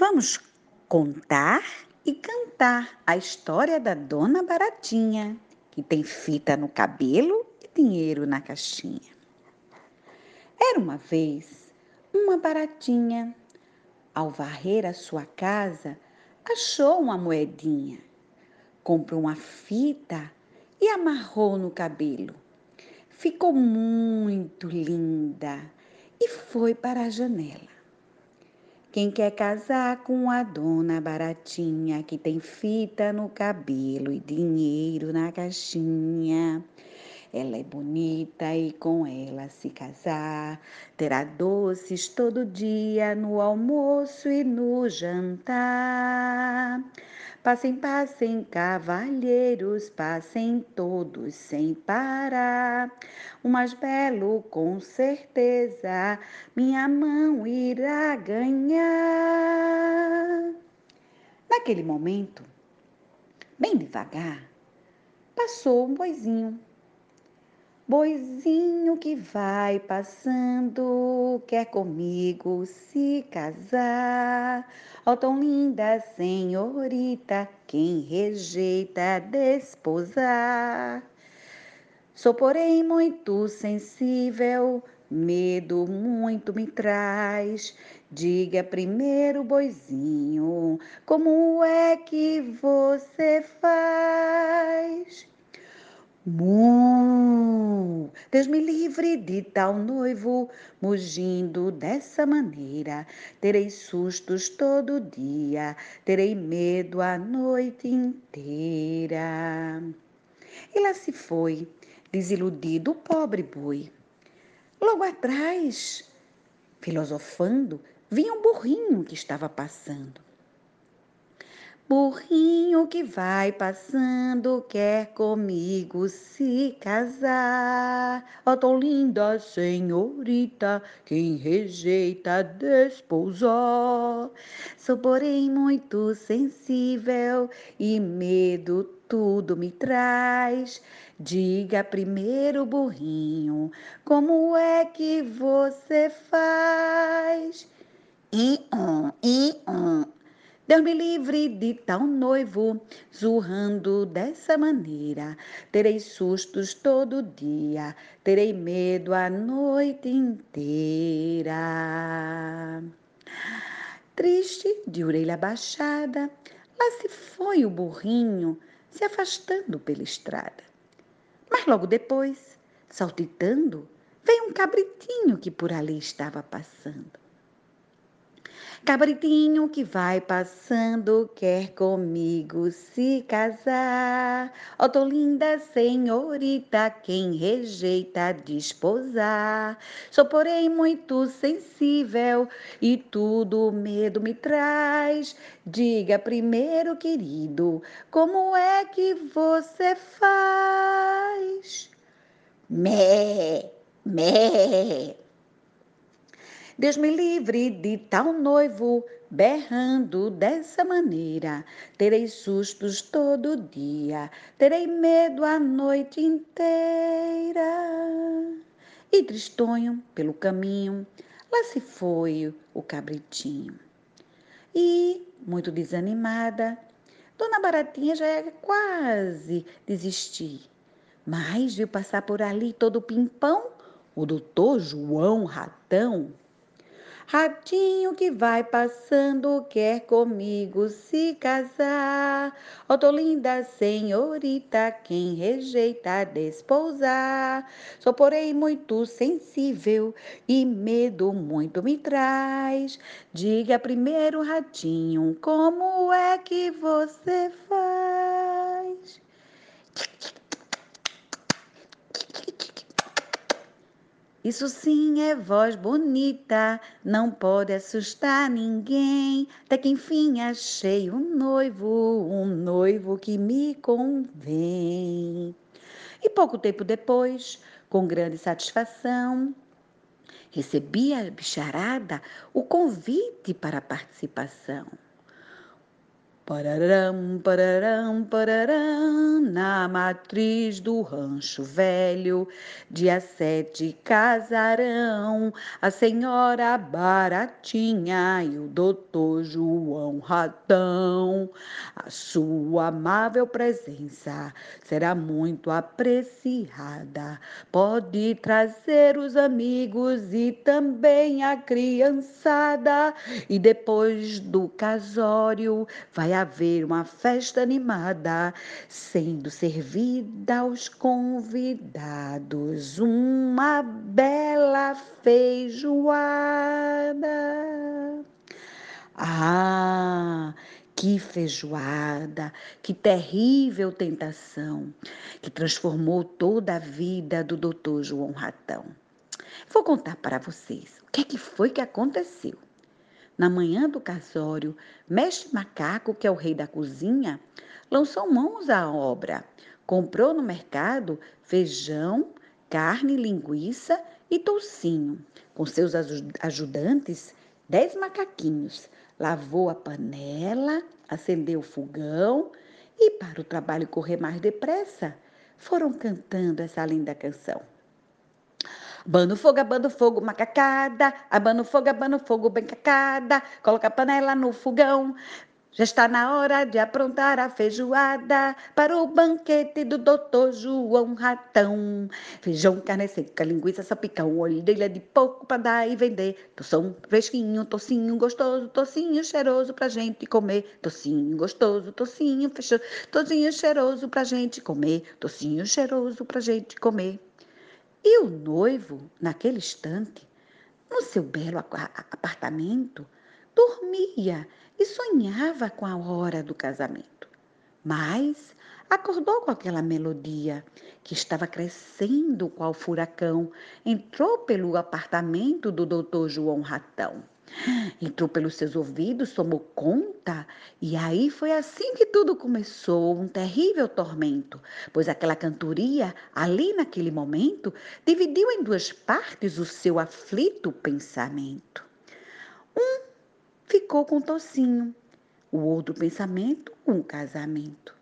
Vamos contar e cantar a história da Dona Baratinha, que tem fita no cabelo e dinheiro na caixinha. Era uma vez uma baratinha. Ao varrer a sua casa, achou uma moedinha. Comprou uma fita e amarrou no cabelo. Ficou muito linda e foi para a janela. Quem quer casar com a dona baratinha que tem fita no cabelo e dinheiro na caixinha? Ela é bonita e com ela se casar, terá doces todo dia no almoço e no jantar. Passem, passem, cavalheiros, passem todos sem parar. O mais belo, com certeza, minha mão irá ganhar. Naquele momento, bem devagar, passou um boizinho Boizinho que vai passando, quer comigo se casar. Ó oh, tão linda senhorita, quem rejeita desposar. Sou, porém, muito sensível, medo muito me traz. Diga primeiro, boizinho, como é que você faz? Mu! Deus me livre de tal noivo, mugindo dessa maneira. Terei sustos todo dia, terei medo a noite inteira. E lá se foi, desiludido o pobre boi. Logo atrás, filosofando, vinha um burrinho que estava passando. Burrinho que vai passando quer comigo se casar. Ó, oh, tão linda senhorita, quem rejeita desposar. Sou, porém, muito sensível e medo tudo me traz. Diga primeiro, burrinho, como é que você faz? E um, e um, Deus me livre de tal noivo, zurrando dessa maneira. Terei sustos todo dia, terei medo a noite inteira. Triste, de orelha baixada, lá se foi o burrinho, se afastando pela estrada. Mas logo depois, saltitando, veio um cabritinho que por ali estava passando. Cabritinho que vai passando, quer comigo se casar. Ó, oh, tô linda senhorita, quem rejeita desposar. Sou, porém, muito sensível e tudo medo me traz. Diga primeiro, querido, como é que você faz? Mé, mé. Deus me livre de tal noivo, berrando dessa maneira. Terei sustos todo dia, terei medo a noite inteira. E tristonho pelo caminho, lá se foi o cabritinho. E, muito desanimada, Dona Baratinha já ia quase desistir. Mas viu passar por ali todo pimpão o doutor João Ratão Ratinho que vai passando quer comigo se casar. Ó, oh, tô linda senhorita, quem rejeita despousar. Sou, porém, muito sensível e medo muito me traz. Diga primeiro, ratinho, como é que você faz? Isso sim é voz bonita, não pode assustar ninguém. Até que enfim achei um noivo, um noivo que me convém. E pouco tempo depois, com grande satisfação, recebi a bicharada o convite para a participação. Pararam, pararam, pararam, na matriz do rancho velho, dia sete casarão, a senhora Baratinha e o doutor João Ratão. A sua amável presença será muito apreciada. Pode trazer os amigos e também a criançada, e depois do casório vai haver uma festa animada, sendo servida aos convidados uma bela feijoada. Ah, que feijoada, que terrível tentação, que transformou toda a vida do doutor João Ratão. Vou contar para vocês o que, é que foi que aconteceu. Na manhã do casório, Mestre Macaco, que é o rei da cozinha, lançou mãos à obra. Comprou no mercado feijão, carne, linguiça e toucinho. Com seus ajudantes, dez macaquinhos. Lavou a panela, acendeu o fogão e, para o trabalho correr mais depressa, foram cantando essa linda canção. Abano fogo, abano fogo, macacada. Abano fogo, abano fogo, bem cacada. Coloca a panela no fogão. Já está na hora de aprontar a feijoada para o banquete do doutor João Ratão. Feijão, carne seca, linguiça, sapicão, orelha de porco para dar e vender. Toção fresquinho, tocinho gostoso, tocinho cheiroso pra gente comer. Tocinho gostoso, tocinho fechou, tocinho cheiroso pra gente comer. Tocinho cheiroso pra gente comer. E o noivo, naquele instante, no seu belo apartamento, dormia e sonhava com a hora do casamento. Mas acordou com aquela melodia que estava crescendo qual furacão, entrou pelo apartamento do doutor João Ratão. Entrou pelos seus ouvidos, tomou conta, e aí foi assim que tudo começou, um terrível tormento, pois aquela cantoria, ali naquele momento, dividiu em duas partes o seu aflito pensamento. Um ficou com tocinho, o outro pensamento, um casamento.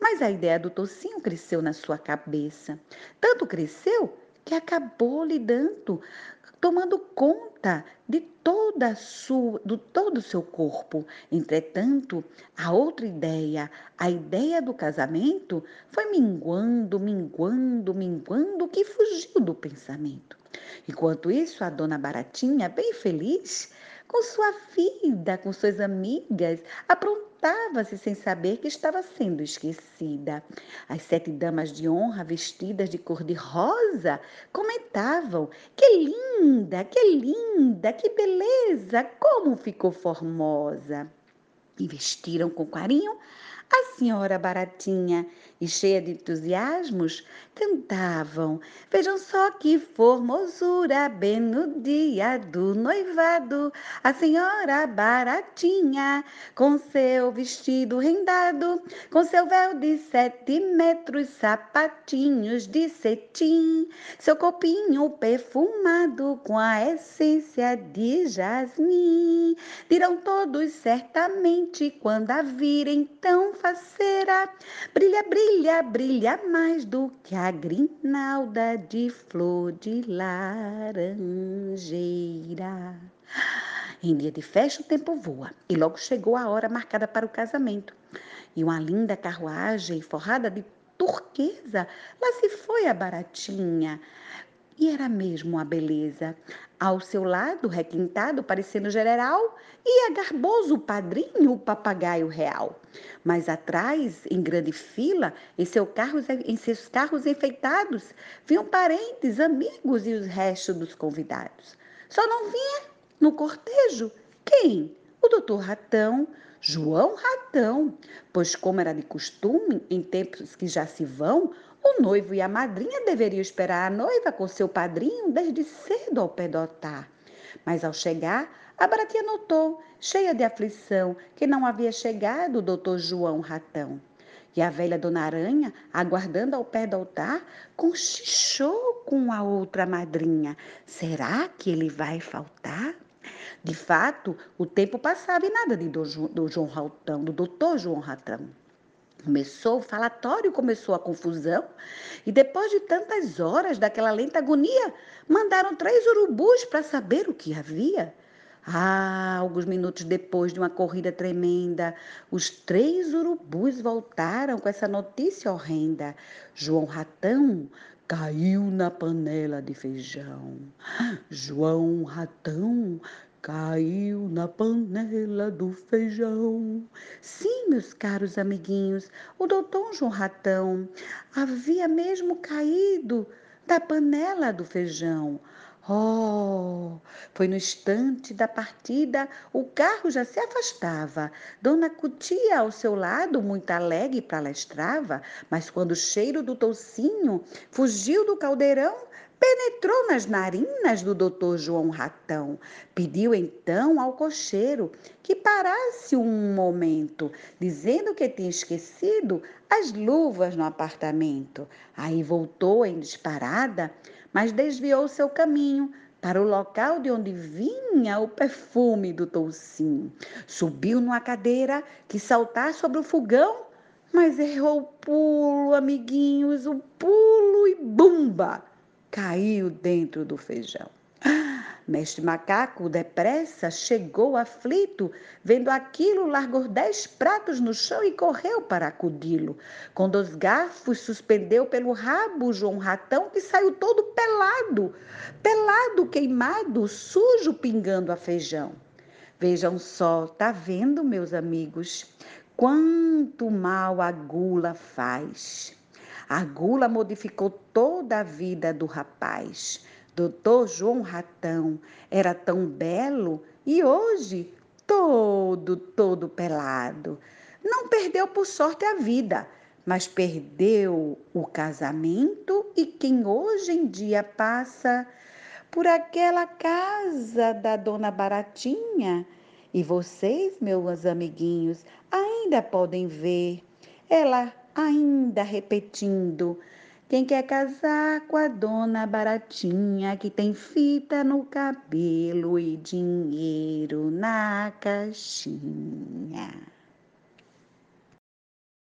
Mas a ideia do tocinho cresceu na sua cabeça. Tanto cresceu que acabou lhe dando tomando conta de toda sua, do todo o seu corpo. Entretanto, a outra ideia, a ideia do casamento, foi minguando, minguando, minguando, que fugiu do pensamento. Enquanto isso, a dona Baratinha, bem feliz, com sua vida, com suas amigas, aprontava-se sem saber que estava sendo esquecida. As sete damas de honra, vestidas de cor de rosa, comentavam: Que linda, que linda, que beleza, como ficou formosa. E vestiram com carinho a senhora Baratinha e cheia de entusiasmos, cantavam: Vejam só que formosura, bem no dia do noivado, a senhora Baratinha, com seu vestido rendado, com seu véu de sete metros, sapatinhos de cetim, seu copinho perfumado com a essência de jasmim. Dirão todos certamente quando a virem tão faceira, brilha, brilha brilha, brilha mais do que a grinalda de flor de laranjeira. Em dia de festa, o tempo voa e logo chegou a hora marcada para o casamento. E uma linda carruagem forrada de turquesa, lá se foi a baratinha. E era mesmo uma beleza. Ao seu lado, requintado, parecendo general, ia garboso o padrinho, o papagaio real. Mas atrás, em grande fila, em, seu carros, em seus carros enfeitados, vinham parentes, amigos e os restos dos convidados. Só não vinha no cortejo quem? O doutor Ratão, João Ratão, pois, como era de costume, em tempos que já se vão, o noivo e a madrinha deveriam esperar a noiva com seu padrinho desde cedo ao pé do altar. Mas ao chegar, a Baratinha notou, cheia de aflição, que não havia chegado o doutor João Ratão. E a velha Dona Aranha, aguardando ao pé do altar, conchichou com a outra madrinha. Será que ele vai faltar? De fato, o tempo passava e nada de do, do João Ratão, do doutor João Ratão. Começou o falatório, começou a confusão, e depois de tantas horas daquela lenta agonia, mandaram três urubus para saber o que havia. Ah, alguns minutos depois de uma corrida tremenda, os três urubus voltaram com essa notícia horrenda. João Ratão caiu na panela de feijão. João Ratão caiu na panela do feijão. Sim, meus caros amiguinhos, o doutor João Ratão havia mesmo caído da panela do feijão. Oh, foi no instante da partida, o carro já se afastava. Dona Cutia ao seu lado, muito alegre, palestrava, mas quando o cheiro do toucinho fugiu do caldeirão, penetrou nas narinas do doutor João Ratão. Pediu então ao cocheiro que parasse um momento, dizendo que tinha esquecido as luvas no apartamento. Aí voltou em disparada mas desviou seu caminho para o local de onde vinha o perfume do toucinho. Subiu numa cadeira que saltar sobre o fogão, mas errou o pulo, amiguinhos, o pulo e bumba! Caiu dentro do feijão. Mestre Macaco, depressa, chegou aflito, vendo aquilo, largou dez pratos no chão e correu para acudi-lo. Com dois garfos, suspendeu pelo rabo João Ratão, que saiu todo pelado, pelado, queimado, sujo, pingando a feijão. Vejam só, tá vendo, meus amigos, quanto mal a gula faz. A gula modificou toda a vida do rapaz. Doutor João Ratão era tão belo e hoje todo, todo pelado. Não perdeu por sorte a vida, mas perdeu o casamento e quem hoje em dia passa por aquela casa da dona Baratinha. E vocês, meus amiguinhos, ainda podem ver ela ainda repetindo quem quer casar com a dona baratinha que tem fita no cabelo e dinheiro na caixinha?